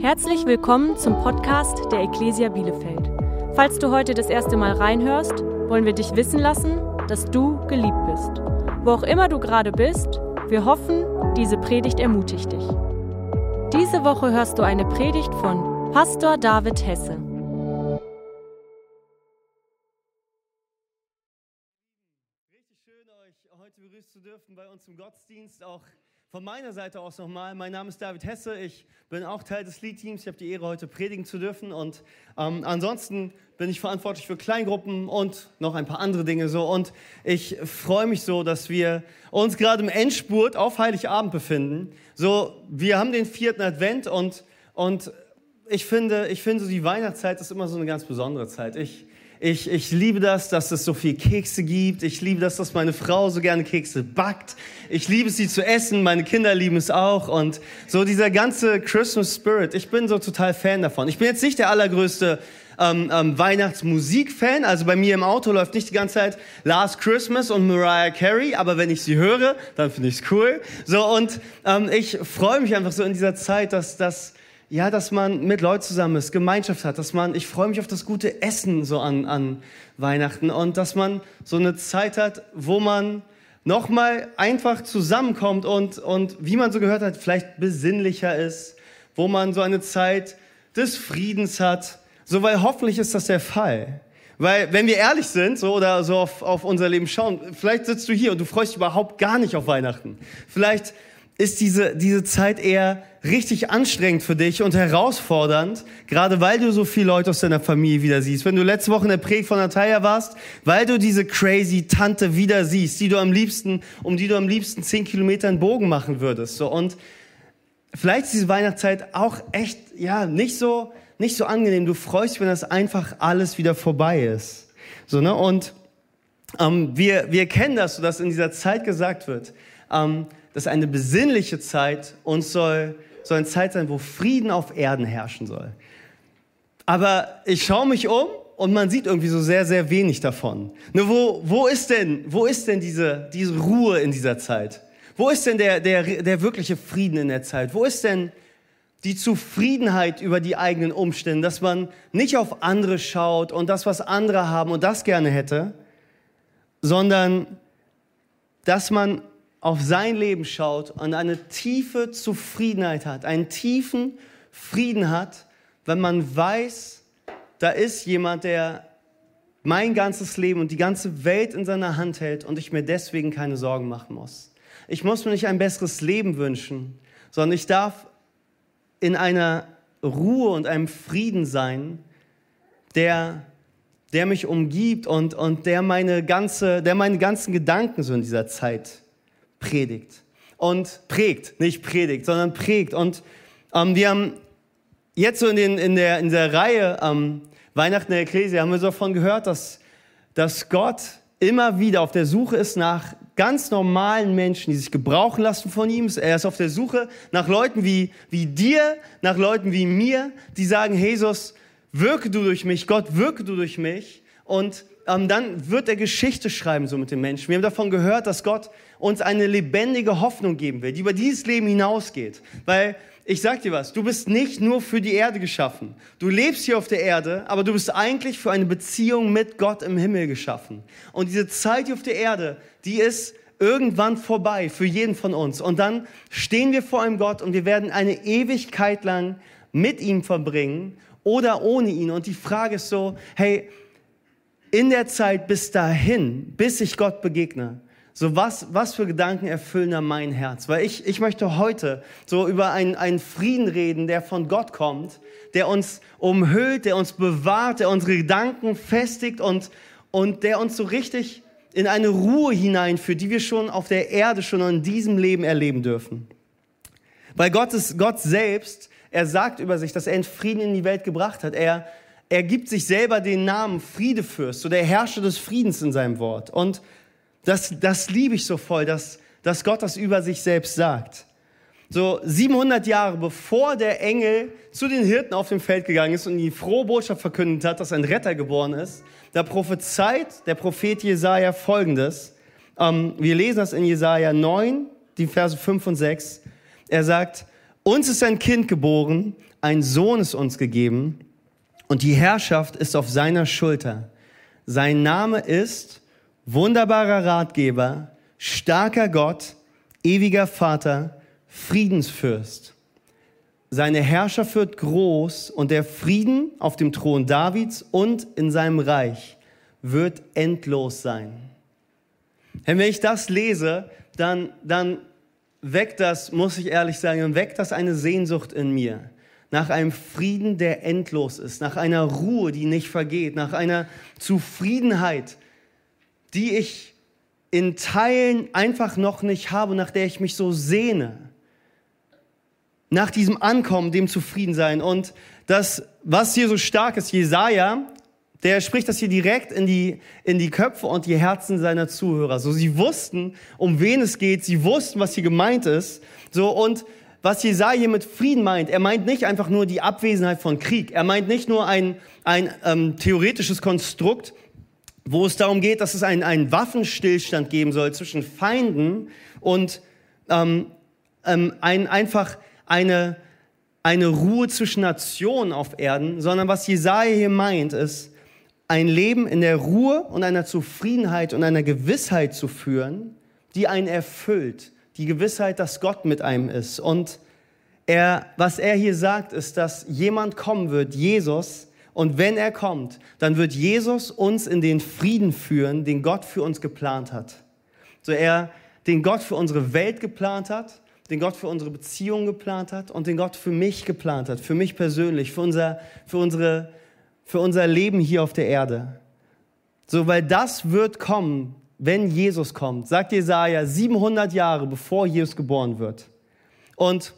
Herzlich willkommen zum Podcast der Ecclesia Bielefeld. Falls du heute das erste Mal reinhörst, wollen wir dich wissen lassen, dass du geliebt bist. Wo auch immer du gerade bist, wir hoffen, diese Predigt ermutigt dich. Diese Woche hörst du eine Predigt von Pastor David Hesse. Richtig schön, euch heute begrüßen zu dürfen bei uns im Gottesdienst. Auch von meiner Seite aus nochmal. Mein Name ist David Hesse. Ich bin auch Teil des Lead-Teams. Ich habe die Ehre, heute predigen zu dürfen. Und ähm, ansonsten bin ich verantwortlich für Kleingruppen und noch ein paar andere Dinge so. Und ich freue mich so, dass wir uns gerade im Endspurt auf Heiligabend befinden. So, wir haben den vierten Advent und, und ich finde, ich finde so die Weihnachtszeit ist immer so eine ganz besondere Zeit. Ich, ich, ich liebe das, dass es so viel Kekse gibt. Ich liebe das, dass meine Frau so gerne Kekse backt. Ich liebe es, sie zu essen. Meine Kinder lieben es auch. Und so dieser ganze Christmas Spirit, ich bin so total Fan davon. Ich bin jetzt nicht der allergrößte ähm, ähm, Weihnachtsmusik-Fan. Also bei mir im Auto läuft nicht die ganze Zeit Last Christmas und Mariah Carey, aber wenn ich sie höre, dann finde ich es cool. So und ähm, ich freue mich einfach so in dieser Zeit, dass das ja, dass man mit Leuten zusammen ist, Gemeinschaft hat, dass man, ich freue mich auf das gute Essen so an, an Weihnachten und dass man so eine Zeit hat, wo man nochmal einfach zusammenkommt und, und wie man so gehört hat, vielleicht besinnlicher ist, wo man so eine Zeit des Friedens hat, so weil hoffentlich ist das der Fall. Weil, wenn wir ehrlich sind, so oder so auf, auf unser Leben schauen, vielleicht sitzt du hier und du freust dich überhaupt gar nicht auf Weihnachten. Vielleicht ist diese, diese Zeit eher richtig anstrengend für dich und herausfordernd, gerade weil du so viele Leute aus deiner Familie wieder siehst. Wenn du letzte Woche in der Predigt von Natalia warst, weil du diese crazy Tante wieder siehst, die du am liebsten, um die du am liebsten zehn Kilometer einen Bogen machen würdest. So und vielleicht ist diese Weihnachtszeit auch echt, ja, nicht so, nicht so angenehm. Du freust dich, wenn das einfach alles wieder vorbei ist. So, ne? Und ähm, wir, wir kennen das, so dass in dieser Zeit gesagt wird, ähm, dass eine besinnliche Zeit uns soll, soll eine Zeit sein, wo Frieden auf Erden herrschen soll. Aber ich schaue mich um und man sieht irgendwie so sehr, sehr wenig davon. Nur wo, wo ist denn, wo ist denn diese, diese Ruhe in dieser Zeit? Wo ist denn der, der, der wirkliche Frieden in der Zeit? Wo ist denn die Zufriedenheit über die eigenen Umstände, dass man nicht auf andere schaut und das, was andere haben und das gerne hätte, sondern dass man auf sein Leben schaut und eine tiefe Zufriedenheit hat, einen tiefen Frieden hat, wenn man weiß, da ist jemand, der mein ganzes Leben und die ganze Welt in seiner Hand hält und ich mir deswegen keine Sorgen machen muss. Ich muss mir nicht ein besseres Leben wünschen, sondern ich darf in einer Ruhe und einem Frieden sein, der, der mich umgibt und, und der, meine ganze, der meine ganzen Gedanken so in dieser Zeit predigt. Und prägt, nicht predigt, sondern prägt. Und ähm, wir haben jetzt so in, den, in, der, in der Reihe ähm, Weihnachten der Ecclesia haben wir so davon gehört, dass, dass Gott immer wieder auf der Suche ist nach ganz normalen Menschen, die sich gebrauchen lassen von ihm. Er ist auf der Suche nach Leuten wie, wie dir, nach Leuten wie mir, die sagen, Jesus, wirke du durch mich, Gott, wirke du durch mich. Und ähm, dann wird er Geschichte schreiben so mit den Menschen. Wir haben davon gehört, dass Gott uns eine lebendige Hoffnung geben will, die über dieses Leben hinausgeht. Weil ich sag dir was, du bist nicht nur für die Erde geschaffen. Du lebst hier auf der Erde, aber du bist eigentlich für eine Beziehung mit Gott im Himmel geschaffen. Und diese Zeit hier auf der Erde, die ist irgendwann vorbei für jeden von uns. Und dann stehen wir vor einem Gott und wir werden eine Ewigkeit lang mit ihm verbringen oder ohne ihn. Und die Frage ist so, hey, in der Zeit bis dahin, bis ich Gott begegne, so was, was für Gedanken erfüllen da mein Herz? Weil ich, ich möchte heute so über einen, einen Frieden reden, der von Gott kommt, der uns umhüllt, der uns bewahrt, der unsere Gedanken festigt und, und der uns so richtig in eine Ruhe hineinführt, die wir schon auf der Erde, schon in diesem Leben erleben dürfen. Weil Gott ist Gott selbst, er sagt über sich, dass er einen Frieden in die Welt gebracht hat. Er, er gibt sich selber den Namen Friedefürst, so der Herrscher des Friedens in seinem Wort. Und das, das liebe ich so voll, dass, dass Gott das über sich selbst sagt. So 700 Jahre bevor der Engel zu den Hirten auf dem Feld gegangen ist und die frohe Botschaft verkündet hat, dass ein Retter geboren ist, da prophezeit der Prophet Jesaja folgendes. Ähm, wir lesen das in Jesaja 9, die Verse 5 und 6. Er sagt, uns ist ein Kind geboren, ein Sohn ist uns gegeben und die Herrschaft ist auf seiner Schulter. Sein Name ist wunderbarer Ratgeber, starker Gott, ewiger Vater, Friedensfürst. Seine Herrschaft wird groß und der Frieden auf dem Thron Davids und in seinem Reich wird endlos sein. Wenn ich das lese, dann, dann weckt das, muss ich ehrlich sagen, weckt das eine Sehnsucht in mir nach einem Frieden, der endlos ist, nach einer Ruhe, die nicht vergeht, nach einer Zufriedenheit, die ich in Teilen einfach noch nicht habe, nach der ich mich so sehne. Nach diesem Ankommen, dem Zufriedensein. Und das, was hier so stark ist, Jesaja, der spricht das hier direkt in die, in die Köpfe und die Herzen seiner Zuhörer. So, sie wussten, um wen es geht, sie wussten, was hier gemeint ist. So, und was Jesaja hier mit Frieden meint, er meint nicht einfach nur die Abwesenheit von Krieg. Er meint nicht nur ein, ein ähm, theoretisches Konstrukt, wo es darum geht, dass es einen, einen Waffenstillstand geben soll zwischen Feinden und ähm, ähm, ein, einfach eine, eine Ruhe zwischen Nationen auf Erden, sondern was Jesaja hier meint, ist, ein Leben in der Ruhe und einer Zufriedenheit und einer Gewissheit zu führen, die einen erfüllt, die Gewissheit, dass Gott mit einem ist. Und er, was er hier sagt, ist, dass jemand kommen wird, Jesus, und wenn er kommt, dann wird Jesus uns in den Frieden führen, den Gott für uns geplant hat. So er, den Gott für unsere Welt geplant hat, den Gott für unsere Beziehung geplant hat und den Gott für mich geplant hat, für mich persönlich, für unser, für unsere, für unser Leben hier auf der Erde. So, weil das wird kommen, wenn Jesus kommt, sagt Jesaja 700 Jahre bevor Jesus geboren wird. Und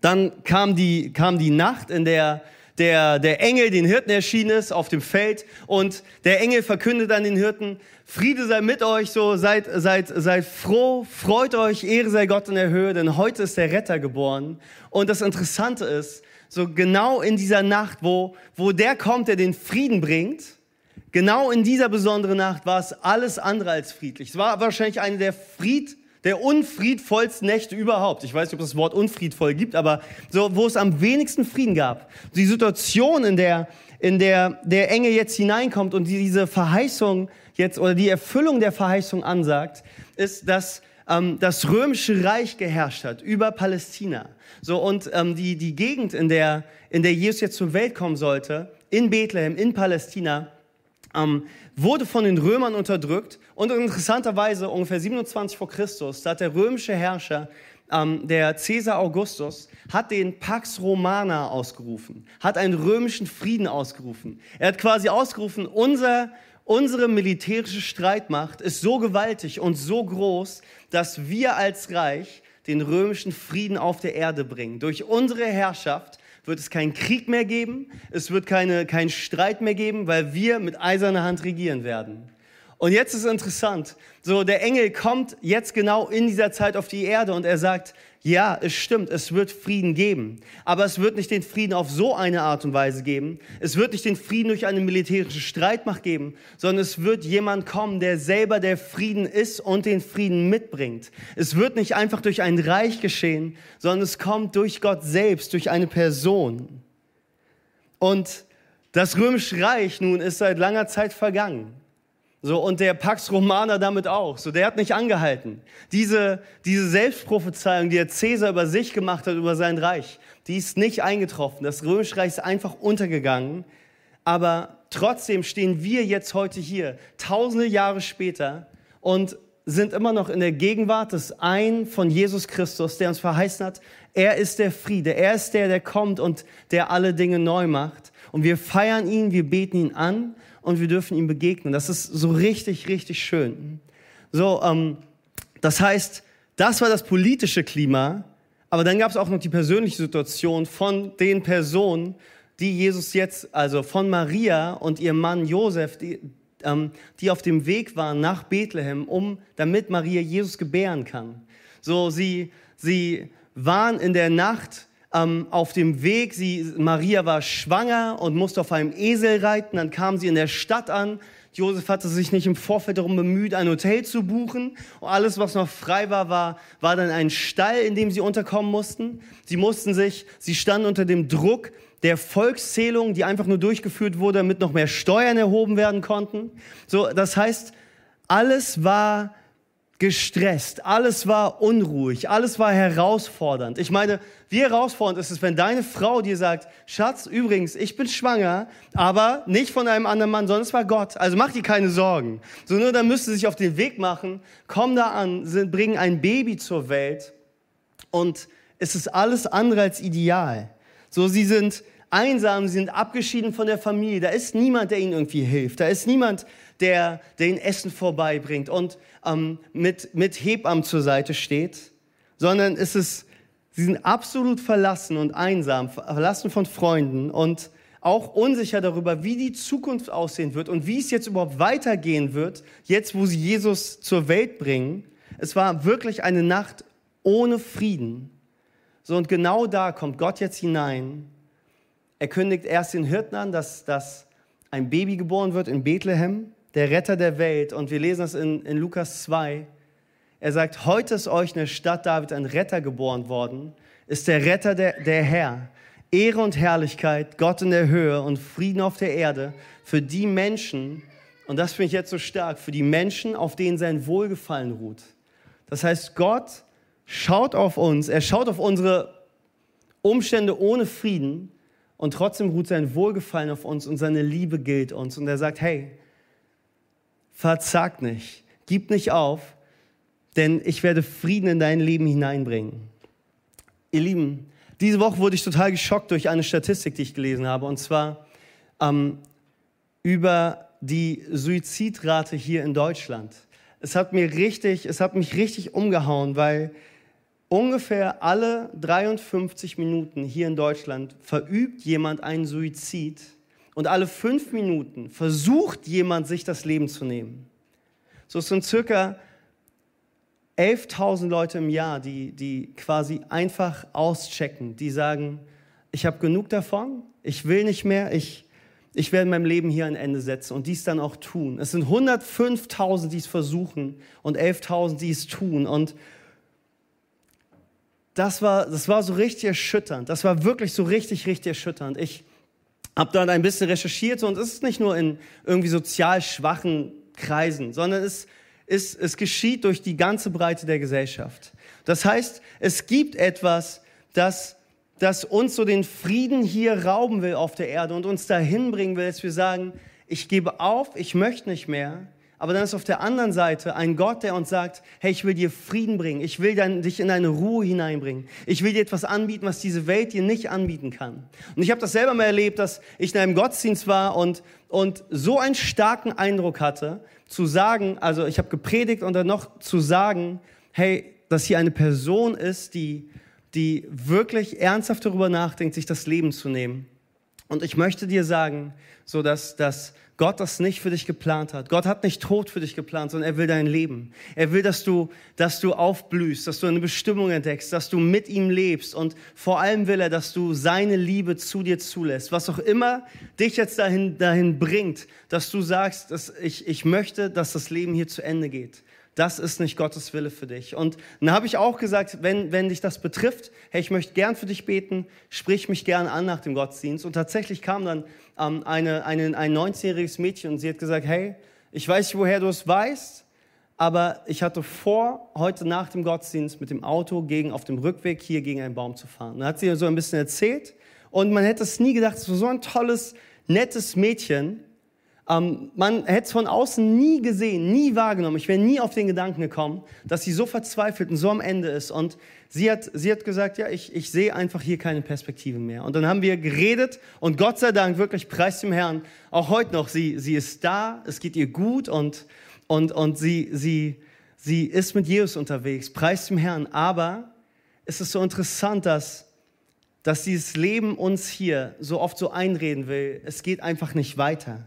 dann kam die, kam die Nacht, in der der, der Engel den Hirten erschienen ist auf dem Feld und der Engel verkündet an den Hirten, Friede sei mit euch, so seid, seid, seid froh, freut euch, Ehre sei Gott in der Höhe, denn heute ist der Retter geboren. Und das Interessante ist, so genau in dieser Nacht, wo, wo der kommt, der den Frieden bringt, Genau in dieser besonderen Nacht war es alles andere als friedlich. Es war wahrscheinlich eine der Fried, der unfriedvollsten Nächte überhaupt. Ich weiß nicht, ob es das Wort unfriedvoll gibt, aber so, wo es am wenigsten Frieden gab. Die Situation, in der, in der der Engel jetzt hineinkommt und diese Verheißung jetzt oder die Erfüllung der Verheißung ansagt, ist, dass ähm, das römische Reich geherrscht hat über Palästina. So und ähm, die die Gegend, in der in der Jesus jetzt zur Welt kommen sollte, in Bethlehem, in Palästina, ähm, wurde von den Römern unterdrückt und interessanterweise ungefähr 27 vor Christus, da hat der römische Herrscher, ähm, der Caesar Augustus, hat den Pax Romana ausgerufen, hat einen römischen Frieden ausgerufen. Er hat quasi ausgerufen, unser, unsere militärische Streitmacht ist so gewaltig und so groß, dass wir als Reich den römischen Frieden auf der Erde bringen. Durch unsere Herrschaft wird es keinen Krieg mehr geben, es wird keine, keinen Streit mehr geben, weil wir mit eiserner Hand regieren werden. Und jetzt ist interessant, so der Engel kommt jetzt genau in dieser Zeit auf die Erde und er sagt, ja, es stimmt, es wird Frieden geben. Aber es wird nicht den Frieden auf so eine Art und Weise geben. Es wird nicht den Frieden durch eine militärische Streitmacht geben, sondern es wird jemand kommen, der selber der Frieden ist und den Frieden mitbringt. Es wird nicht einfach durch ein Reich geschehen, sondern es kommt durch Gott selbst, durch eine Person. Und das Römische Reich nun ist seit langer Zeit vergangen. So, und der Pax Romana damit auch. So, der hat nicht angehalten. Diese, diese Selbstprophezeiung, die der Cäsar über sich gemacht hat, über sein Reich, die ist nicht eingetroffen. Das Römische Reich ist einfach untergegangen. Aber trotzdem stehen wir jetzt heute hier, tausende Jahre später, und sind immer noch in der Gegenwart des einen von Jesus Christus, der uns verheißen hat, er ist der Friede, er ist der, der kommt und der alle Dinge neu macht. Und wir feiern ihn, wir beten ihn an und wir dürfen ihm begegnen. Das ist so richtig, richtig schön. So, ähm, das heißt, das war das politische Klima, aber dann gab es auch noch die persönliche Situation von den Personen, die Jesus jetzt, also von Maria und ihrem Mann Josef, die, ähm, die auf dem Weg waren nach Bethlehem, um, damit Maria Jesus gebären kann. So, sie, sie waren in der Nacht ähm, auf dem Weg. Sie, Maria war schwanger und musste auf einem Esel reiten. Dann kam sie in der Stadt an. Josef hatte sich nicht im Vorfeld darum bemüht, ein Hotel zu buchen. Und alles, was noch frei war, war, war dann ein Stall, in dem sie unterkommen mussten. Sie mussten sich, sie standen unter dem Druck der Volkszählung, die einfach nur durchgeführt wurde, damit noch mehr Steuern erhoben werden konnten. So, das heißt, alles war gestresst, alles war unruhig, alles war herausfordernd. Ich meine, wie herausfordernd ist es, wenn deine Frau dir sagt, Schatz, übrigens, ich bin schwanger, aber nicht von einem anderen Mann, sondern es war Gott. Also mach dir keine Sorgen. So nur dann müsste sich auf den Weg machen, komm da an, bringen ein Baby zur Welt und es ist alles andere als ideal. So, sie sind einsam, sie sind abgeschieden von der Familie. Da ist niemand, der ihnen irgendwie hilft. Da ist niemand, der, der ihnen Essen vorbeibringt und ähm, mit, mit Hebammen zur Seite steht, sondern es ist, sie sind absolut verlassen und einsam, verlassen von Freunden und auch unsicher darüber, wie die Zukunft aussehen wird und wie es jetzt überhaupt weitergehen wird, jetzt wo sie Jesus zur Welt bringen. Es war wirklich eine Nacht ohne Frieden. So, und genau da kommt Gott jetzt hinein. Er kündigt erst den Hirten an, dass, dass ein Baby geboren wird in Bethlehem der Retter der Welt. Und wir lesen das in, in Lukas 2. Er sagt, heute ist euch in der Stadt David ein Retter geboren worden, ist der Retter der, der Herr. Ehre und Herrlichkeit, Gott in der Höhe und Frieden auf der Erde für die Menschen, und das finde ich jetzt so stark, für die Menschen, auf denen sein Wohlgefallen ruht. Das heißt, Gott schaut auf uns, er schaut auf unsere Umstände ohne Frieden und trotzdem ruht sein Wohlgefallen auf uns und seine Liebe gilt uns. Und er sagt, hey, verzag nicht, gib nicht auf, denn ich werde Frieden in dein Leben hineinbringen. Ihr Lieben, diese Woche wurde ich total geschockt durch eine Statistik, die ich gelesen habe, und zwar ähm, über die Suizidrate hier in Deutschland. Es hat mir richtig, es hat mich richtig umgehauen, weil ungefähr alle 53 Minuten hier in Deutschland verübt jemand einen Suizid und alle fünf Minuten versucht jemand, sich das Leben zu nehmen. So es sind circa 11.000 Leute im Jahr, die, die quasi einfach auschecken, die sagen, ich habe genug davon, ich will nicht mehr, ich, ich werde meinem Leben hier ein Ende setzen und dies dann auch tun. Es sind 105.000, die es versuchen und 11.000, die es tun. Und das war, das war so richtig erschütternd. Das war wirklich so richtig, richtig erschütternd. Ich, habe dann ein bisschen recherchiert und es ist nicht nur in irgendwie sozial schwachen Kreisen, sondern es, es, es geschieht durch die ganze Breite der Gesellschaft. Das heißt, es gibt etwas, das, das uns so den Frieden hier rauben will auf der Erde und uns dahin bringen will, dass wir sagen, ich gebe auf, ich möchte nicht mehr, aber dann ist auf der anderen Seite ein Gott, der uns sagt, hey, ich will dir Frieden bringen. Ich will dann, dich in eine Ruhe hineinbringen. Ich will dir etwas anbieten, was diese Welt dir nicht anbieten kann. Und ich habe das selber mal erlebt, dass ich in einem Gottesdienst war und, und so einen starken Eindruck hatte, zu sagen, also ich habe gepredigt und dann noch zu sagen, hey, dass hier eine Person ist, die, die wirklich ernsthaft darüber nachdenkt, sich das Leben zu nehmen. Und ich möchte dir sagen, so dass, dass Gott das nicht für dich geplant hat. Gott hat nicht Tod für dich geplant, sondern er will dein Leben. Er will, dass du, dass du aufblühst, dass du eine Bestimmung entdeckst, dass du mit ihm lebst und vor allem will er, dass du seine Liebe zu dir zulässt. Was auch immer dich jetzt dahin, dahin bringt, dass du sagst, dass ich, ich möchte, dass das Leben hier zu Ende geht das ist nicht Gottes Wille für dich. Und dann habe ich auch gesagt, wenn, wenn dich das betrifft, hey, ich möchte gern für dich beten, sprich mich gern an nach dem Gottesdienst. Und tatsächlich kam dann ähm, eine, eine, ein 19-jähriges Mädchen und sie hat gesagt, hey, ich weiß nicht, woher du es weißt, aber ich hatte vor, heute nach dem Gottesdienst mit dem Auto gegen, auf dem Rückweg hier gegen einen Baum zu fahren. Dann hat sie so ein bisschen erzählt und man hätte es nie gedacht, es war so ein tolles, nettes Mädchen. Ähm, man hätte es von außen nie gesehen, nie wahrgenommen. Ich wäre nie auf den Gedanken gekommen, dass sie so verzweifelt und so am Ende ist. Und sie hat, sie hat gesagt, ja, ich, ich sehe einfach hier keine Perspektive mehr. Und dann haben wir geredet und Gott sei Dank, wirklich preis dem Herrn, auch heute noch, sie, sie ist da, es geht ihr gut und, und, und sie, sie, sie ist mit Jesus unterwegs, preis dem Herrn. Aber es ist so interessant, dass, dass dieses Leben uns hier so oft so einreden will, es geht einfach nicht weiter.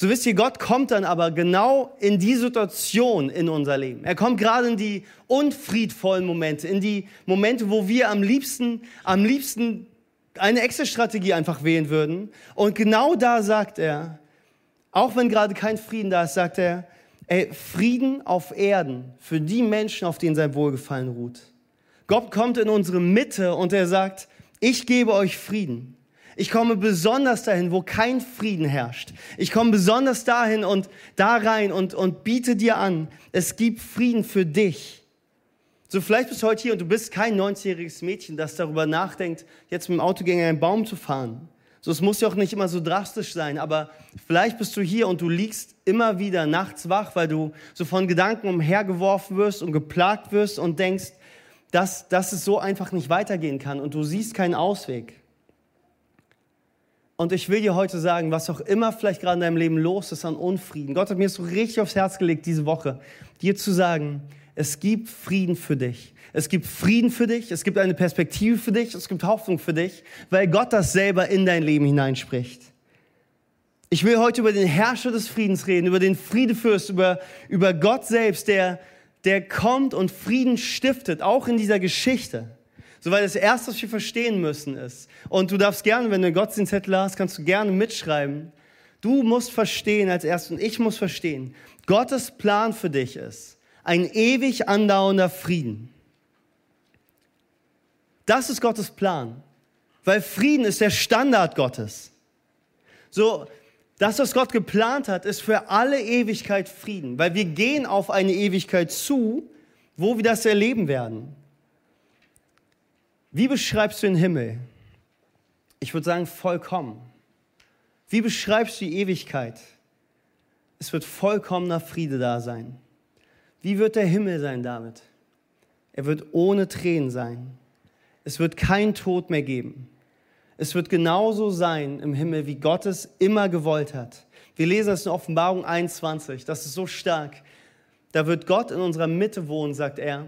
So wisst ihr, Gott kommt dann aber genau in die Situation in unser Leben. Er kommt gerade in die unfriedvollen Momente, in die Momente, wo wir am liebsten, am liebsten eine Exit-Strategie einfach wählen würden. Und genau da sagt er, Auch wenn gerade kein Frieden da ist, sagt er, ey, Frieden auf Erden für die Menschen, auf denen sein Wohlgefallen ruht. Gott kommt in unsere Mitte und er sagt, ich gebe euch Frieden. Ich komme besonders dahin, wo kein Frieden herrscht. Ich komme besonders dahin und da rein und, und biete dir an, es gibt Frieden für dich. So, vielleicht bist du heute hier und du bist kein 90-jähriges Mädchen, das darüber nachdenkt, jetzt mit dem Auto gegen einen Baum zu fahren. So, es muss ja auch nicht immer so drastisch sein, aber vielleicht bist du hier und du liegst immer wieder nachts wach, weil du so von Gedanken umhergeworfen wirst und geplagt wirst und denkst, dass, dass es so einfach nicht weitergehen kann und du siehst keinen Ausweg. Und ich will dir heute sagen, was auch immer vielleicht gerade in deinem Leben los ist an Unfrieden. Gott hat mir so richtig aufs Herz gelegt diese Woche, dir zu sagen, es gibt Frieden für dich. Es gibt Frieden für dich, es gibt eine Perspektive für dich, es gibt Hoffnung für dich, weil Gott das selber in dein Leben hineinspricht. Ich will heute über den Herrscher des Friedens reden, über den Friedefürst, über, über Gott selbst, der, der kommt und Frieden stiftet, auch in dieser Geschichte. So, weil das Erste, was wir verstehen müssen, ist, und du darfst gerne, wenn du einen Gottesdienstzettel hast, kannst du gerne mitschreiben, du musst verstehen als erstes, und ich muss verstehen, Gottes Plan für dich ist ein ewig andauernder Frieden. Das ist Gottes Plan, weil Frieden ist der Standard Gottes. So, das, was Gott geplant hat, ist für alle Ewigkeit Frieden, weil wir gehen auf eine Ewigkeit zu, wo wir das erleben werden. Wie beschreibst du den Himmel? Ich würde sagen, vollkommen. Wie beschreibst du die Ewigkeit? Es wird vollkommener Friede da sein. Wie wird der Himmel sein damit? Er wird ohne Tränen sein. Es wird kein Tod mehr geben. Es wird genauso sein im Himmel, wie Gott es immer gewollt hat. Wir lesen das in Offenbarung 21. Das ist so stark. Da wird Gott in unserer Mitte wohnen, sagt er.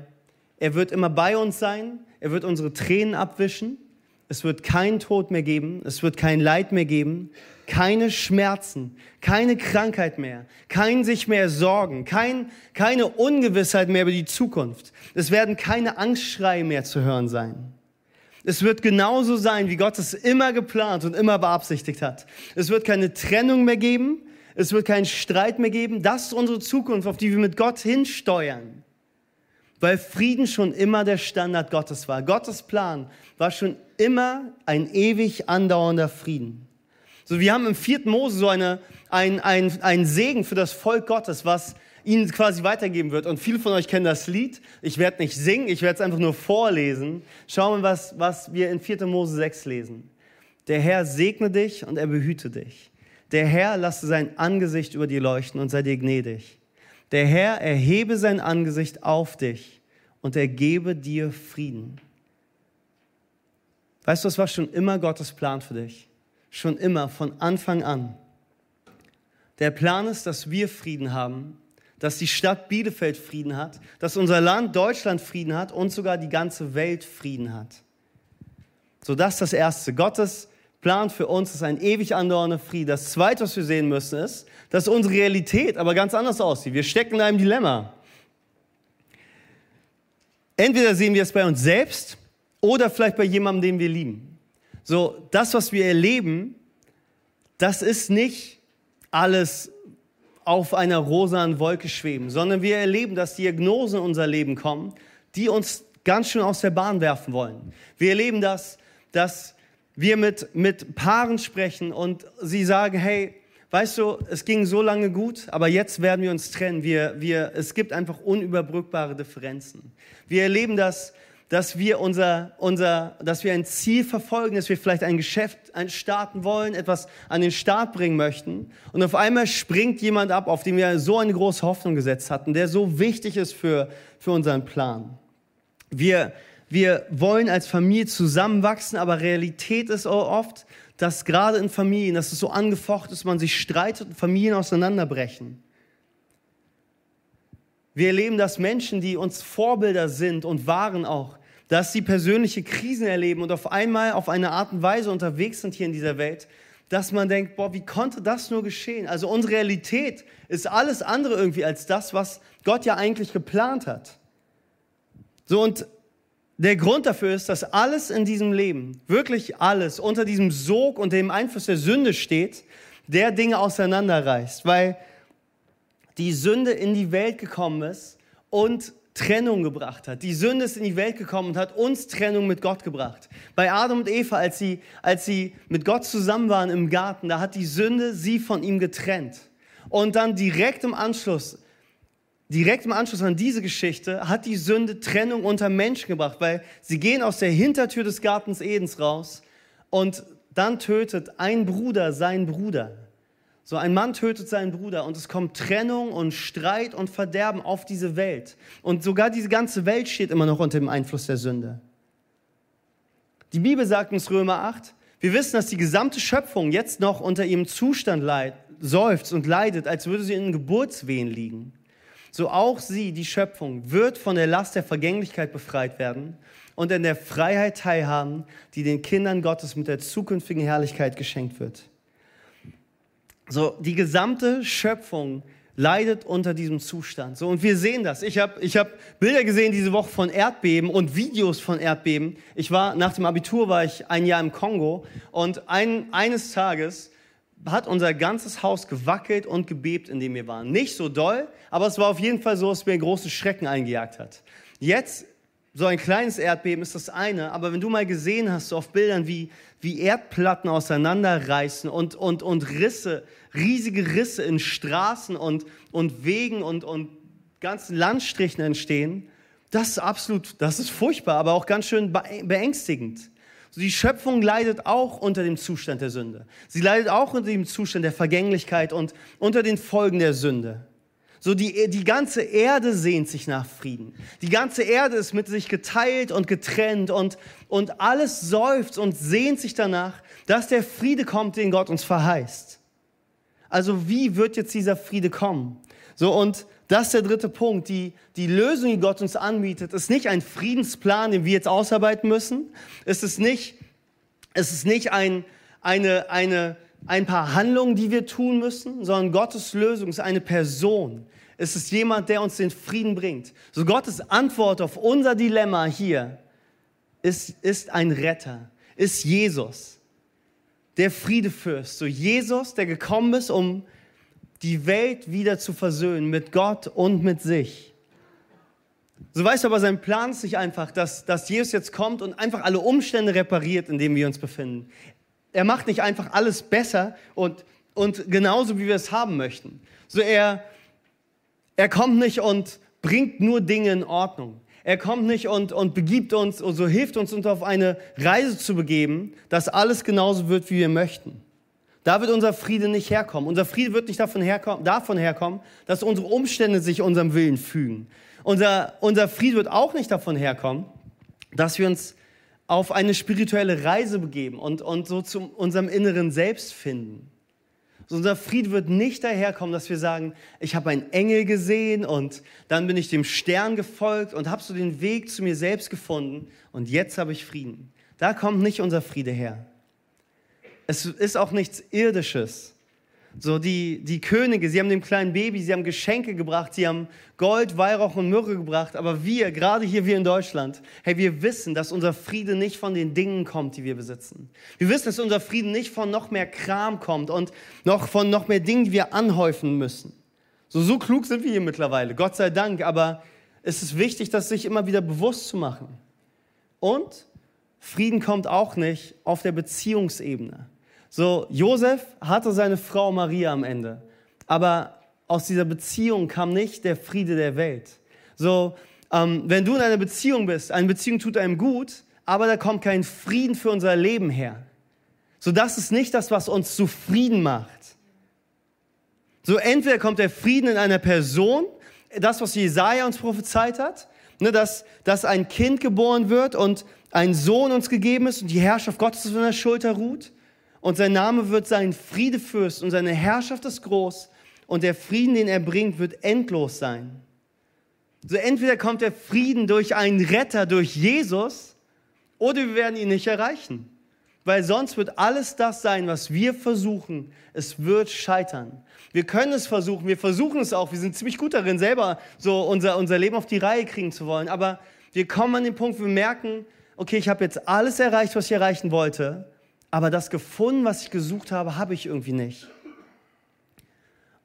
Er wird immer bei uns sein. Er wird unsere Tränen abwischen. Es wird keinen Tod mehr geben. Es wird kein Leid mehr geben. Keine Schmerzen. Keine Krankheit mehr. Kein sich mehr sorgen. Kein, keine Ungewissheit mehr über die Zukunft. Es werden keine Angstschreie mehr zu hören sein. Es wird genauso sein, wie Gott es immer geplant und immer beabsichtigt hat. Es wird keine Trennung mehr geben. Es wird keinen Streit mehr geben. Das ist unsere Zukunft, auf die wir mit Gott hinsteuern weil Frieden schon immer der Standard Gottes war. Gottes Plan war schon immer ein ewig andauernder Frieden. So, wir haben im vierten Mose so eine, ein, ein, ein Segen für das Volk Gottes, was ihnen quasi weitergeben wird. Und viele von euch kennen das Lied. Ich werde nicht singen, ich werde es einfach nur vorlesen. Schauen wir, was, was wir in 4. Mose 6 lesen. Der Herr segne dich und er behüte dich. Der Herr lasse sein Angesicht über dir leuchten und sei dir gnädig. Der Herr erhebe sein Angesicht auf dich und er gebe dir Frieden. Weißt du, es war schon immer Gottes Plan für dich. Schon immer, von Anfang an. Der Plan ist, dass wir Frieden haben, dass die Stadt Bielefeld Frieden hat, dass unser Land Deutschland Frieden hat und sogar die ganze Welt Frieden hat. So, das ist das Erste. Gottes Plan für uns ist ein ewig andauernder Frieden. Das Zweite, was wir sehen müssen, ist, dass unsere Realität aber ganz anders aussieht. Wir stecken in einem Dilemma. Entweder sehen wir es bei uns selbst oder vielleicht bei jemandem, den wir lieben. So, das, was wir erleben, das ist nicht alles auf einer rosanen Wolke schweben, sondern wir erleben, dass Diagnosen in unser Leben kommen, die uns ganz schön aus der Bahn werfen wollen. Wir erleben das, dass wir mit, mit Paaren sprechen und sie sagen, hey, weißt du, es ging so lange gut, aber jetzt werden wir uns trennen. Wir, wir, es gibt einfach unüberbrückbare Differenzen. Wir erleben das, dass wir unser, unser, dass wir ein Ziel verfolgen, dass wir vielleicht ein Geschäft starten wollen, etwas an den Start bringen möchten. Und auf einmal springt jemand ab, auf den wir so eine große Hoffnung gesetzt hatten, der so wichtig ist für, für unseren Plan. Wir, wir wollen als Familie zusammenwachsen, aber Realität ist oft, dass gerade in Familien, dass es so angefocht ist, man sich streitet und Familien auseinanderbrechen. Wir erleben, dass Menschen, die uns Vorbilder sind und waren auch, dass sie persönliche Krisen erleben und auf einmal auf eine Art und Weise unterwegs sind hier in dieser Welt, dass man denkt, boah, wie konnte das nur geschehen? Also unsere Realität ist alles andere irgendwie als das, was Gott ja eigentlich geplant hat. So und der Grund dafür ist, dass alles in diesem Leben, wirklich alles, unter diesem Sog und dem Einfluss der Sünde steht, der Dinge auseinanderreißt, weil die Sünde in die Welt gekommen ist und Trennung gebracht hat. Die Sünde ist in die Welt gekommen und hat uns Trennung mit Gott gebracht. Bei Adam und Eva, als sie, als sie mit Gott zusammen waren im Garten, da hat die Sünde sie von ihm getrennt. Und dann direkt im Anschluss, direkt im Anschluss an diese Geschichte, hat die Sünde Trennung unter Menschen gebracht, weil sie gehen aus der Hintertür des Gartens Edens raus und dann tötet ein Bruder seinen Bruder. So ein Mann tötet seinen Bruder und es kommt Trennung und Streit und Verderben auf diese Welt. Und sogar diese ganze Welt steht immer noch unter dem Einfluss der Sünde. Die Bibel sagt uns Römer 8, wir wissen, dass die gesamte Schöpfung jetzt noch unter ihrem Zustand leid, seufzt und leidet, als würde sie in Geburtswehen liegen. So auch sie, die Schöpfung, wird von der Last der Vergänglichkeit befreit werden und in der Freiheit teilhaben, die den Kindern Gottes mit der zukünftigen Herrlichkeit geschenkt wird. So, die gesamte Schöpfung leidet unter diesem Zustand. So, und wir sehen das. Ich habe ich hab Bilder gesehen diese Woche von Erdbeben und Videos von Erdbeben. Ich war, nach dem Abitur war ich ein Jahr im Kongo und ein, eines Tages hat unser ganzes Haus gewackelt und gebebt, in dem wir waren. Nicht so doll, aber es war auf jeden Fall so, dass mir große Schrecken eingejagt hat. Jetzt so ein kleines Erdbeben ist das eine, aber wenn du mal gesehen hast, so auf Bildern, wie, wie Erdplatten auseinanderreißen und, und, und Risse, riesige Risse in Straßen und, und Wegen und, und ganzen Landstrichen entstehen, das ist absolut, das ist furchtbar, aber auch ganz schön beängstigend. Die Schöpfung leidet auch unter dem Zustand der Sünde. Sie leidet auch unter dem Zustand der Vergänglichkeit und unter den Folgen der Sünde. So die, die ganze Erde sehnt sich nach Frieden. Die ganze Erde ist mit sich geteilt und getrennt und, und alles seufzt und sehnt sich danach, dass der Friede kommt, den Gott uns verheißt. Also wie wird jetzt dieser Friede kommen? So und das ist der dritte Punkt. Die, die Lösung, die Gott uns anbietet, ist nicht ein Friedensplan, den wir jetzt ausarbeiten müssen. Es ist nicht, es ist nicht ein, eine, eine, ein paar Handlungen, die wir tun müssen, sondern Gottes Lösung ist eine Person. Es ist jemand, der uns den Frieden bringt. So Gottes Antwort auf unser Dilemma hier ist, ist ein Retter, ist Jesus, der Friedefürst. So Jesus, der gekommen ist, um die Welt wieder zu versöhnen mit Gott und mit sich. So weißt du aber, sein Plan ist nicht einfach, dass, dass Jesus jetzt kommt und einfach alle Umstände repariert, in denen wir uns befinden. Er macht nicht einfach alles besser und, und genauso, wie wir es haben möchten. So er, er kommt nicht und bringt nur Dinge in Ordnung. Er kommt nicht und, und begibt uns und so hilft uns, uns auf eine Reise zu begeben, dass alles genauso wird, wie wir möchten. Da wird unser Friede nicht herkommen. Unser Friede wird nicht davon herkommen, davon herkommen dass unsere Umstände sich unserem Willen fügen. Unser, unser Friede wird auch nicht davon herkommen, dass wir uns auf eine spirituelle Reise begeben und, und so zu unserem inneren Selbst finden. So unser Friede wird nicht daherkommen, dass wir sagen, ich habe einen Engel gesehen und dann bin ich dem Stern gefolgt und habe so den Weg zu mir selbst gefunden und jetzt habe ich Frieden. Da kommt nicht unser Friede her. Es ist auch nichts Irdisches. So die, die Könige, sie haben dem kleinen Baby, sie haben Geschenke gebracht, sie haben Gold, Weihrauch und Myrrhe gebracht. Aber wir, gerade hier wir in Deutschland, hey, wir wissen, dass unser Friede nicht von den Dingen kommt, die wir besitzen. Wir wissen, dass unser Frieden nicht von noch mehr Kram kommt und noch von noch mehr Dingen, die wir anhäufen müssen. So, so klug sind wir hier mittlerweile, Gott sei Dank. Aber es ist wichtig, das sich immer wieder bewusst zu machen. Und Frieden kommt auch nicht auf der Beziehungsebene. So, Josef hatte seine Frau Maria am Ende. Aber aus dieser Beziehung kam nicht der Friede der Welt. So, ähm, wenn du in einer Beziehung bist, eine Beziehung tut einem gut, aber da kommt kein Frieden für unser Leben her. So, das ist nicht das, was uns zufrieden macht. So, entweder kommt der Frieden in einer Person, das, was Jesaja uns prophezeit hat, ne, dass, dass ein Kind geboren wird und ein Sohn uns gegeben ist und die Herrschaft Gottes auf seiner Schulter ruht und sein Name wird sein Friedefürst und seine Herrschaft ist groß und der Frieden, den er bringt, wird endlos sein. So entweder kommt der Frieden durch einen Retter, durch Jesus, oder wir werden ihn nicht erreichen. Weil sonst wird alles das sein, was wir versuchen. Es wird scheitern. Wir können es versuchen, wir versuchen es auch. Wir sind ziemlich gut darin, selber so unser, unser Leben auf die Reihe kriegen zu wollen. Aber wir kommen an den Punkt, wir merken, okay, ich habe jetzt alles erreicht, was ich erreichen wollte aber das gefunden, was ich gesucht habe, habe ich irgendwie nicht.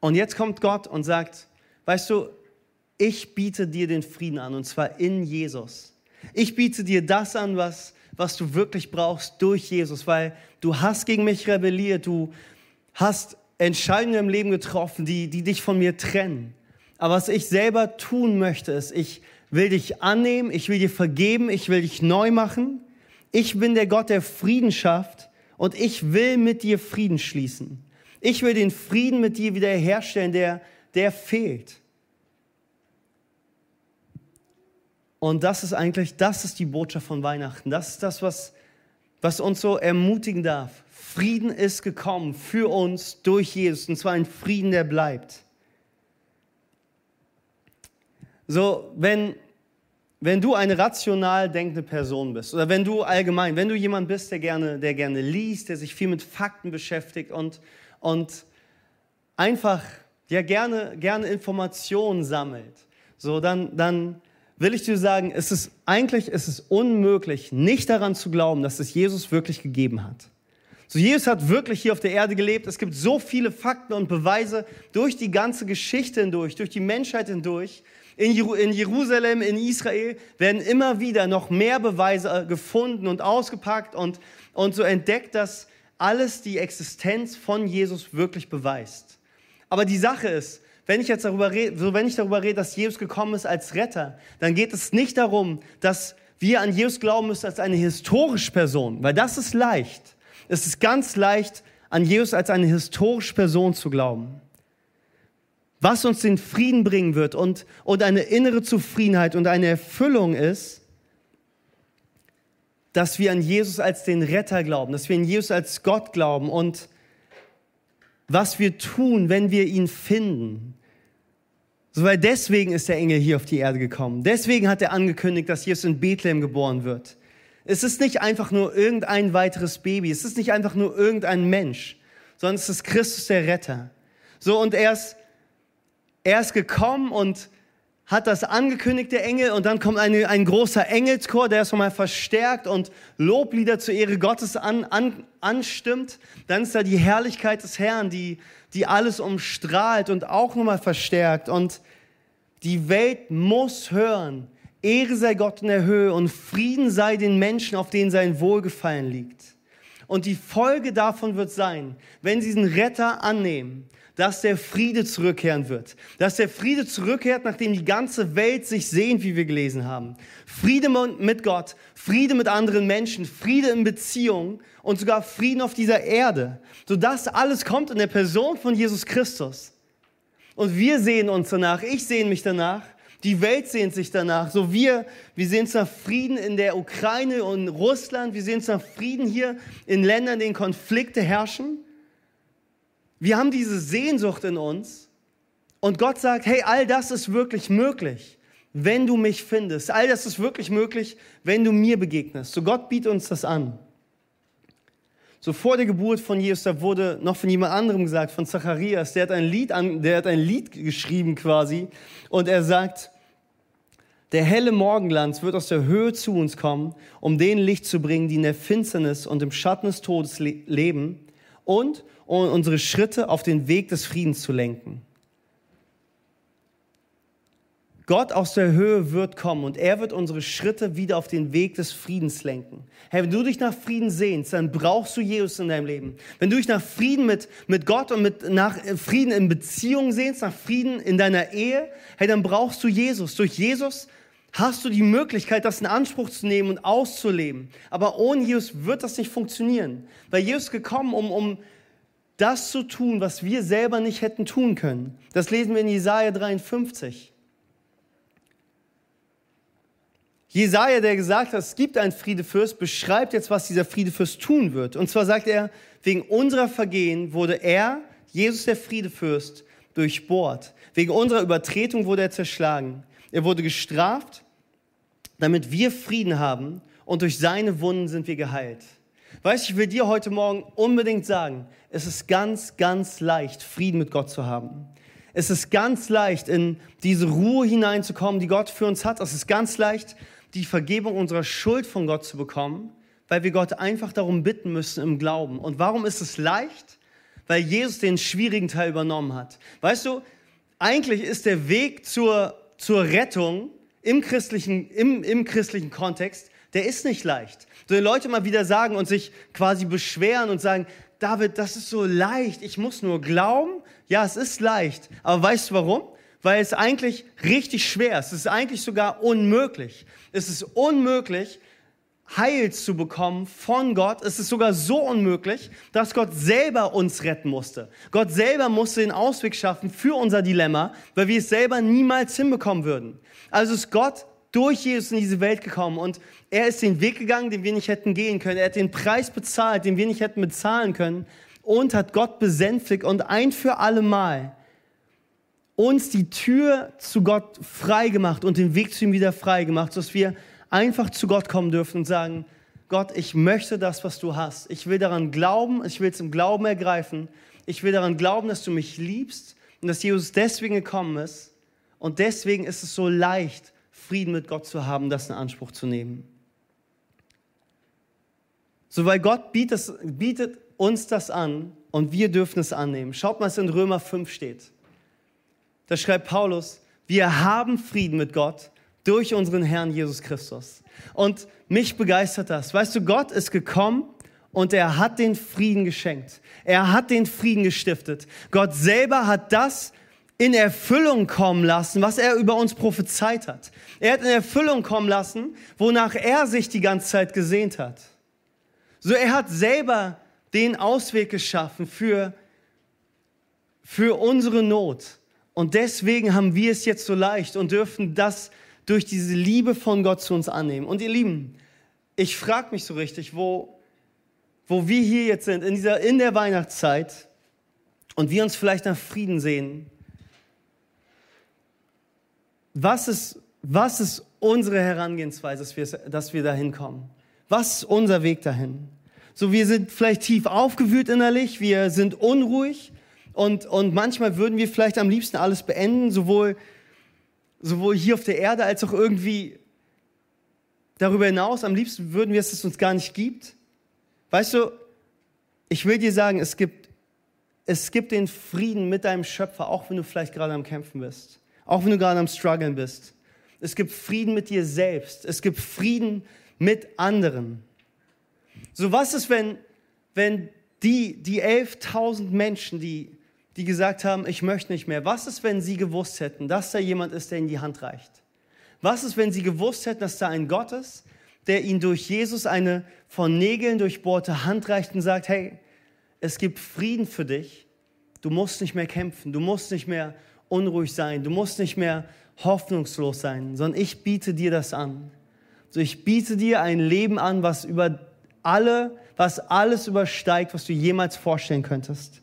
Und jetzt kommt Gott und sagt, weißt du, ich biete dir den Frieden an, und zwar in Jesus. Ich biete dir das an, was, was du wirklich brauchst durch Jesus, weil du hast gegen mich rebelliert, du hast Entscheidungen im Leben getroffen, die, die dich von mir trennen. Aber was ich selber tun möchte, ist, ich will dich annehmen, ich will dir vergeben, ich will dich neu machen. Ich bin der Gott, der Frieden schafft und ich will mit dir Frieden schließen. Ich will den Frieden mit dir wiederherstellen, der, der fehlt. Und das ist eigentlich, das ist die Botschaft von Weihnachten. Das ist das, was, was uns so ermutigen darf. Frieden ist gekommen für uns durch Jesus, und zwar ein Frieden, der bleibt. So, wenn, wenn du eine rational denkende Person bist oder wenn du allgemein, wenn du jemand bist, der gerne, der gerne liest, der sich viel mit Fakten beschäftigt und, und einfach ja gerne, gerne Informationen sammelt, so dann, dann will ich dir sagen, es ist eigentlich es ist unmöglich, nicht daran zu glauben, dass es Jesus wirklich gegeben hat. So Jesus hat wirklich hier auf der Erde gelebt. Es gibt so viele Fakten und Beweise durch die ganze Geschichte hindurch, durch die Menschheit hindurch. In, Jerusalem, in Israel werden immer wieder noch mehr Beweise äh, gefunden und ausgepackt und, und so entdeckt, dass alles die Existenz von Jesus wirklich beweist. Aber die Sache ist, wenn ich jetzt darüber rede, so wenn ich darüber rede, dass Jesus gekommen ist als Retter, dann geht es nicht darum, dass wir an Jesus glauben müssen als eine historische Person, weil das ist leicht. Es ist ganz leicht, an Jesus als eine historische Person zu glauben. Was uns den Frieden bringen wird und, und eine innere Zufriedenheit und eine Erfüllung ist, dass wir an Jesus als den Retter glauben, dass wir an Jesus als Gott glauben und was wir tun, wenn wir ihn finden. So, weil deswegen ist der Engel hier auf die Erde gekommen. Deswegen hat er angekündigt, dass Jesus in Bethlehem geboren wird. Es ist nicht einfach nur irgendein weiteres Baby. Es ist nicht einfach nur irgendein Mensch, sondern es ist Christus der Retter. So, und er ist, er ist gekommen und hat das angekündigt, der Engel, und dann kommt eine, ein großer Engelschor, der ist nochmal verstärkt und Loblieder zur Ehre Gottes an, an, anstimmt. Dann ist da die Herrlichkeit des Herrn, die, die alles umstrahlt und auch nochmal verstärkt. Und die Welt muss hören, Ehre sei Gott in der Höhe und Frieden sei den Menschen, auf denen sein Wohlgefallen liegt. Und die Folge davon wird sein, wenn sie diesen Retter annehmen, dass der Friede zurückkehren wird. Dass der Friede zurückkehrt, nachdem die ganze Welt sich sehnt, wie wir gelesen haben. Friede mit Gott, Friede mit anderen Menschen, Friede in Beziehungen und sogar Frieden auf dieser Erde. So das alles kommt in der Person von Jesus Christus. Und wir sehen uns danach, ich sehne mich danach, die Welt sehnt sich danach. So wir, wir sehen uns nach Frieden in der Ukraine und Russland. Wir sehen uns nach Frieden hier in Ländern, in denen Konflikte herrschen. Wir haben diese Sehnsucht in uns und Gott sagt, hey, all das ist wirklich möglich, wenn du mich findest. All das ist wirklich möglich, wenn du mir begegnest. So Gott bietet uns das an. So vor der Geburt von Jesus, da wurde noch von jemand anderem gesagt, von Zacharias, der hat ein Lied, an, der hat ein Lied geschrieben quasi und er sagt, der helle Morgenglanz wird aus der Höhe zu uns kommen, um den Licht zu bringen, die in der Finsternis und im Schatten des Todes leben und um unsere Schritte auf den Weg des Friedens zu lenken. Gott aus der Höhe wird kommen und er wird unsere Schritte wieder auf den Weg des Friedens lenken. Hey, wenn du dich nach Frieden sehnst, dann brauchst du Jesus in deinem Leben. Wenn du dich nach Frieden mit, mit Gott und mit, nach Frieden in Beziehungen sehnst, nach Frieden in deiner Ehe, hey, dann brauchst du Jesus. Durch Jesus hast du die Möglichkeit, das in Anspruch zu nehmen und auszuleben. Aber ohne Jesus wird das nicht funktionieren. Weil Jesus ist gekommen, um, um das zu tun, was wir selber nicht hätten tun können. Das lesen wir in Jesaja 53. Jesaja, der gesagt hat, es gibt einen Friedefürst, beschreibt jetzt, was dieser Friedefürst tun wird. Und zwar sagt er, wegen unserer Vergehen wurde er, Jesus der Friedefürst, durchbohrt. Wegen unserer Übertretung wurde er zerschlagen. Er wurde gestraft, damit wir Frieden haben und durch seine Wunden sind wir geheilt. Weißt du, ich will dir heute Morgen unbedingt sagen, es ist ganz, ganz leicht, Frieden mit Gott zu haben. Es ist ganz leicht, in diese Ruhe hineinzukommen, die Gott für uns hat. Es ist ganz leicht, die Vergebung unserer Schuld von Gott zu bekommen, weil wir Gott einfach darum bitten müssen im Glauben. Und warum ist es leicht? weil Jesus den schwierigen Teil übernommen hat. Weißt du, eigentlich ist der Weg zur, zur Rettung im christlichen, im, im christlichen Kontext, der ist nicht leicht. So die Leute mal wieder sagen und sich quasi beschweren und sagen, David, das ist so leicht, ich muss nur glauben. Ja, es ist leicht. Aber weißt du warum? Weil es eigentlich richtig schwer ist. Es ist eigentlich sogar unmöglich. Es ist unmöglich, Heil zu bekommen von Gott. Es ist sogar so unmöglich, dass Gott selber uns retten musste. Gott selber musste den Ausweg schaffen für unser Dilemma, weil wir es selber niemals hinbekommen würden. Also ist Gott durch Jesus in diese Welt gekommen und er ist den Weg gegangen, den wir nicht hätten gehen können. Er hat den Preis bezahlt, den wir nicht hätten bezahlen können und hat Gott besänftigt und ein für alle Mal uns die Tür zu Gott frei gemacht und den Weg zu ihm wieder frei gemacht, sodass wir einfach zu Gott kommen dürfen und sagen, Gott, ich möchte das, was du hast. Ich will daran glauben, ich will es im Glauben ergreifen. Ich will daran glauben, dass du mich liebst und dass Jesus deswegen gekommen ist. Und deswegen ist es so leicht, Frieden mit Gott zu haben, das in Anspruch zu nehmen. So, weil Gott bietet, bietet uns das an und wir dürfen es annehmen. Schaut mal, was in Römer 5 steht. Da schreibt Paulus, wir haben Frieden mit Gott durch unseren Herrn Jesus Christus. Und mich begeistert das. Weißt du, Gott ist gekommen und er hat den Frieden geschenkt. Er hat den Frieden gestiftet. Gott selber hat das in Erfüllung kommen lassen, was er über uns prophezeit hat. Er hat in Erfüllung kommen lassen, wonach er sich die ganze Zeit gesehnt hat. So, er hat selber den Ausweg geschaffen für, für unsere Not. Und deswegen haben wir es jetzt so leicht und dürfen das durch diese Liebe von Gott zu uns annehmen. Und ihr Lieben, ich frage mich so richtig, wo, wo wir hier jetzt sind, in, dieser, in der Weihnachtszeit, und wir uns vielleicht nach Frieden sehen, was ist, was ist unsere Herangehensweise, dass wir, dass wir dahin kommen? Was ist unser Weg dahin? So, wir sind vielleicht tief aufgewühlt innerlich, wir sind unruhig und, und manchmal würden wir vielleicht am liebsten alles beenden, sowohl sowohl hier auf der Erde als auch irgendwie darüber hinaus. Am liebsten würden wir, dass es uns gar nicht gibt. Weißt du, ich will dir sagen, es gibt, es gibt den Frieden mit deinem Schöpfer, auch wenn du vielleicht gerade am Kämpfen bist, auch wenn du gerade am Struggeln bist. Es gibt Frieden mit dir selbst. Es gibt Frieden mit anderen. So was ist, wenn, wenn die, die 11.000 Menschen, die die gesagt haben, ich möchte nicht mehr. Was ist, wenn sie gewusst hätten, dass da jemand ist, der ihnen die Hand reicht? Was ist, wenn sie gewusst hätten, dass da ein Gott ist, der ihnen durch Jesus eine von Nägeln durchbohrte Hand reicht und sagt, hey, es gibt Frieden für dich. Du musst nicht mehr kämpfen, du musst nicht mehr unruhig sein, du musst nicht mehr hoffnungslos sein, sondern ich biete dir das an. So, ich biete dir ein Leben an, was über alle, was alles übersteigt, was du jemals vorstellen könntest.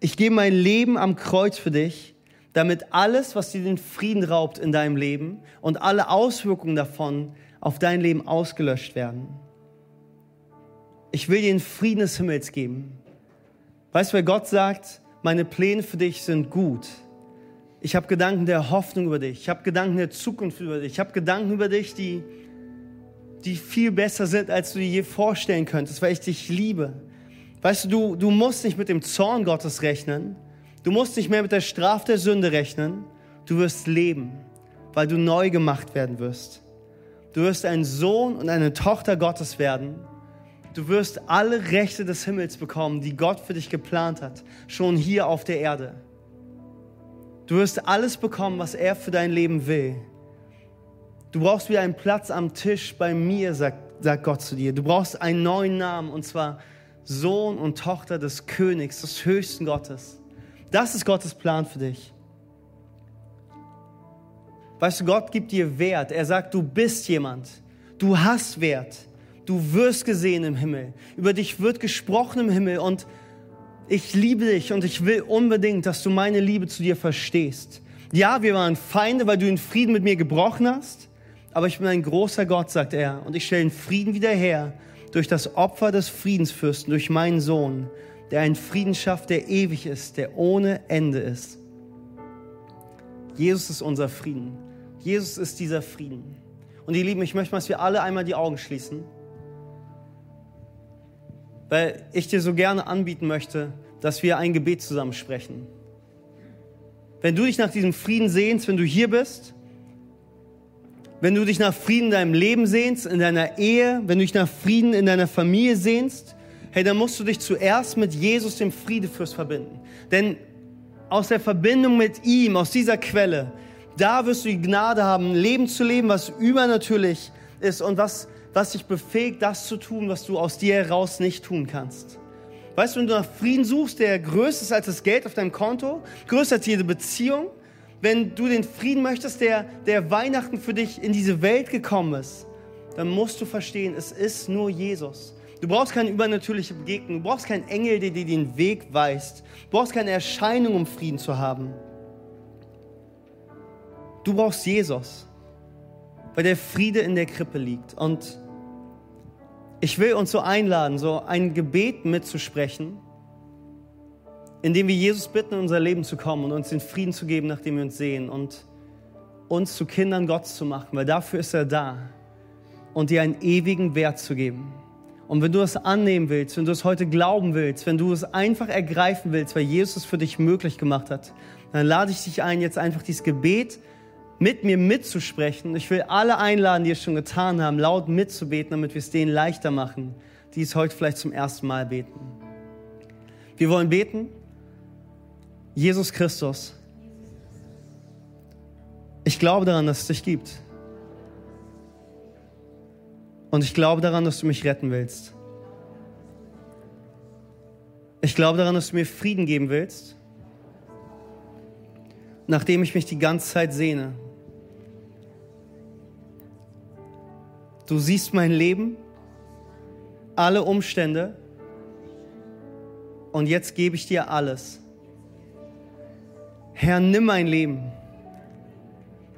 Ich gebe mein Leben am Kreuz für dich, damit alles, was dir den Frieden raubt in deinem Leben und alle Auswirkungen davon auf dein Leben ausgelöscht werden. Ich will dir den Frieden des Himmels geben. Weißt du, weil Gott sagt, meine Pläne für dich sind gut. Ich habe Gedanken der Hoffnung über dich. Ich habe Gedanken der Zukunft über dich. Ich habe Gedanken über dich, die, die viel besser sind, als du dir je vorstellen könntest, weil ich dich liebe. Weißt du, du, du musst nicht mit dem Zorn Gottes rechnen. Du musst nicht mehr mit der Strafe der Sünde rechnen. Du wirst leben, weil du neu gemacht werden wirst. Du wirst ein Sohn und eine Tochter Gottes werden. Du wirst alle Rechte des Himmels bekommen, die Gott für dich geplant hat, schon hier auf der Erde. Du wirst alles bekommen, was er für dein Leben will. Du brauchst wieder einen Platz am Tisch bei mir, sagt, sagt Gott zu dir. Du brauchst einen neuen Namen, und zwar Sohn und Tochter des Königs, des höchsten Gottes. Das ist Gottes Plan für dich. Weißt du, Gott gibt dir Wert. Er sagt, du bist jemand. Du hast Wert. Du wirst gesehen im Himmel. Über dich wird gesprochen im Himmel. Und ich liebe dich und ich will unbedingt, dass du meine Liebe zu dir verstehst. Ja, wir waren Feinde, weil du den Frieden mit mir gebrochen hast. Aber ich bin ein großer Gott, sagt er. Und ich stelle den Frieden wieder her durch das Opfer des Friedensfürsten, durch meinen Sohn, der einen Frieden schafft, der ewig ist, der ohne Ende ist. Jesus ist unser Frieden. Jesus ist dieser Frieden. Und ihr Lieben, ich möchte, dass wir alle einmal die Augen schließen. weil ich dir so gerne anbieten möchte, dass wir ein Gebet zusammen sprechen. Wenn du dich nach diesem Frieden sehnst, wenn du hier bist, wenn du dich nach Frieden in deinem Leben sehnst, in deiner Ehe, wenn du dich nach Frieden in deiner Familie sehnst, hey, dann musst du dich zuerst mit Jesus, dem Friedefürst, verbinden. Denn aus der Verbindung mit ihm, aus dieser Quelle, da wirst du die Gnade haben, ein Leben zu leben, was übernatürlich ist und was, was dich befähigt, das zu tun, was du aus dir heraus nicht tun kannst. Weißt du, wenn du nach Frieden suchst, der größer ist als das Geld auf deinem Konto, größer als jede Beziehung, wenn du den Frieden möchtest, der, der Weihnachten für dich in diese Welt gekommen ist, dann musst du verstehen, es ist nur Jesus. Du brauchst keine übernatürliche Begegnung, du brauchst keinen Engel, der dir den Weg weist, du brauchst keine Erscheinung, um Frieden zu haben. Du brauchst Jesus, weil der Friede in der Krippe liegt. Und ich will uns so einladen, so ein Gebet mitzusprechen, indem wir Jesus bitten, in unser Leben zu kommen und uns den Frieden zu geben, nachdem wir uns sehen und uns zu Kindern Gottes zu machen, weil dafür ist er da und dir einen ewigen Wert zu geben. Und wenn du es annehmen willst, wenn du es heute glauben willst, wenn du es einfach ergreifen willst, weil Jesus es für dich möglich gemacht hat, dann lade ich dich ein, jetzt einfach dieses Gebet mit mir mitzusprechen. Ich will alle einladen, die es schon getan haben, laut mitzubeten, damit wir es denen leichter machen, die es heute vielleicht zum ersten Mal beten. Wir wollen beten. Jesus Christus. Ich glaube daran, dass es dich gibt. Und ich glaube daran, dass du mich retten willst. Ich glaube daran, dass du mir Frieden geben willst, nachdem ich mich die ganze Zeit sehne. Du siehst mein Leben, alle Umstände und jetzt gebe ich dir alles. Herr, nimm mein Leben.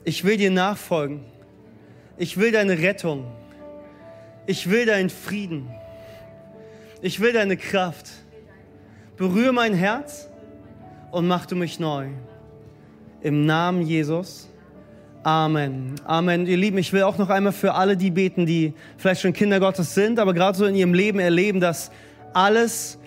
Ich will dir nachfolgen. Ich will deine Rettung. Ich will deinen Frieden. Ich will deine Kraft. Berühre mein Herz und mach du mich neu. Im Namen Jesus. Amen. Amen. Ihr Lieben, ich will auch noch einmal für alle die beten, die vielleicht schon Kinder Gottes sind, aber gerade so in ihrem Leben erleben, dass alles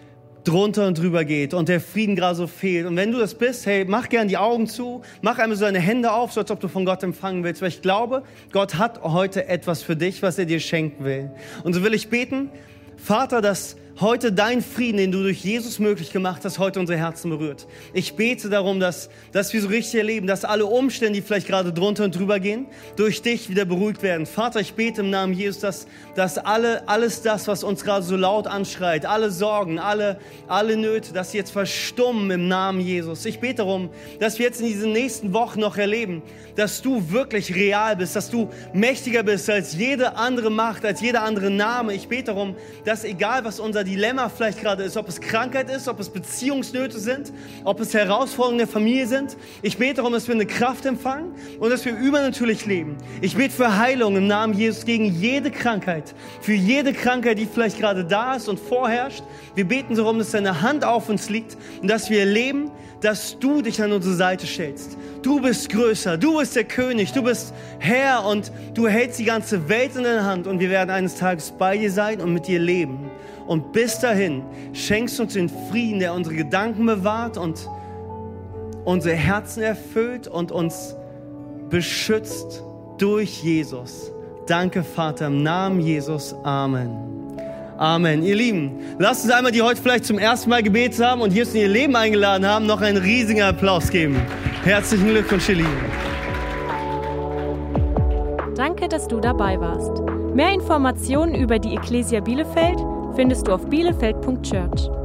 drunter und drüber geht und der Frieden gerade so fehlt. Und wenn du das bist, hey, mach gern die Augen zu, mach einmal so deine Hände auf, so als ob du von Gott empfangen willst, weil ich glaube, Gott hat heute etwas für dich, was er dir schenken will. Und so will ich beten, Vater, dass heute dein Frieden, den du durch Jesus möglich gemacht hast, heute unsere Herzen berührt. Ich bete darum, dass, dass wir so richtig erleben, dass alle Umstände, die vielleicht gerade drunter und drüber gehen, durch dich wieder beruhigt werden. Vater, ich bete im Namen Jesus, dass, dass alle, alles das, was uns gerade so laut anschreit, alle Sorgen, alle, alle Nöte, dass sie jetzt verstummen im Namen Jesus. Ich bete darum, dass wir jetzt in diesen nächsten Wochen noch erleben, dass du wirklich real bist, dass du mächtiger bist als jede andere Macht, als jeder andere Name. Ich bete darum, dass egal was unser Dilemma vielleicht gerade ist, ob es Krankheit ist, ob es Beziehungsnöte sind, ob es Herausforderungen der Familie sind. Ich bete darum, dass wir eine Kraft empfangen und dass wir übernatürlich leben. Ich bete für Heilung im Namen Jesus gegen jede Krankheit, für jede Krankheit, die vielleicht gerade da ist und vorherrscht. Wir beten darum, dass deine Hand auf uns liegt und dass wir leben, dass du dich an unsere Seite stellst. Du bist größer, du bist der König, du bist Herr und du hältst die ganze Welt in deiner Hand und wir werden eines Tages bei dir sein und mit dir leben. Und bis dahin schenkst du uns den Frieden, der unsere Gedanken bewahrt und unsere Herzen erfüllt und uns beschützt durch Jesus. Danke, Vater, im Namen Jesus. Amen. Amen. Ihr Lieben, lasst uns einmal, die heute vielleicht zum ersten Mal gebetet haben und Jesus in ihr Leben eingeladen haben, noch einen riesigen Applaus geben. Herzlichen Glückwunsch, ihr Lieben. Danke, dass du dabei warst. Mehr Informationen über die Ecclesia Bielefeld findest du auf bielefeld.church.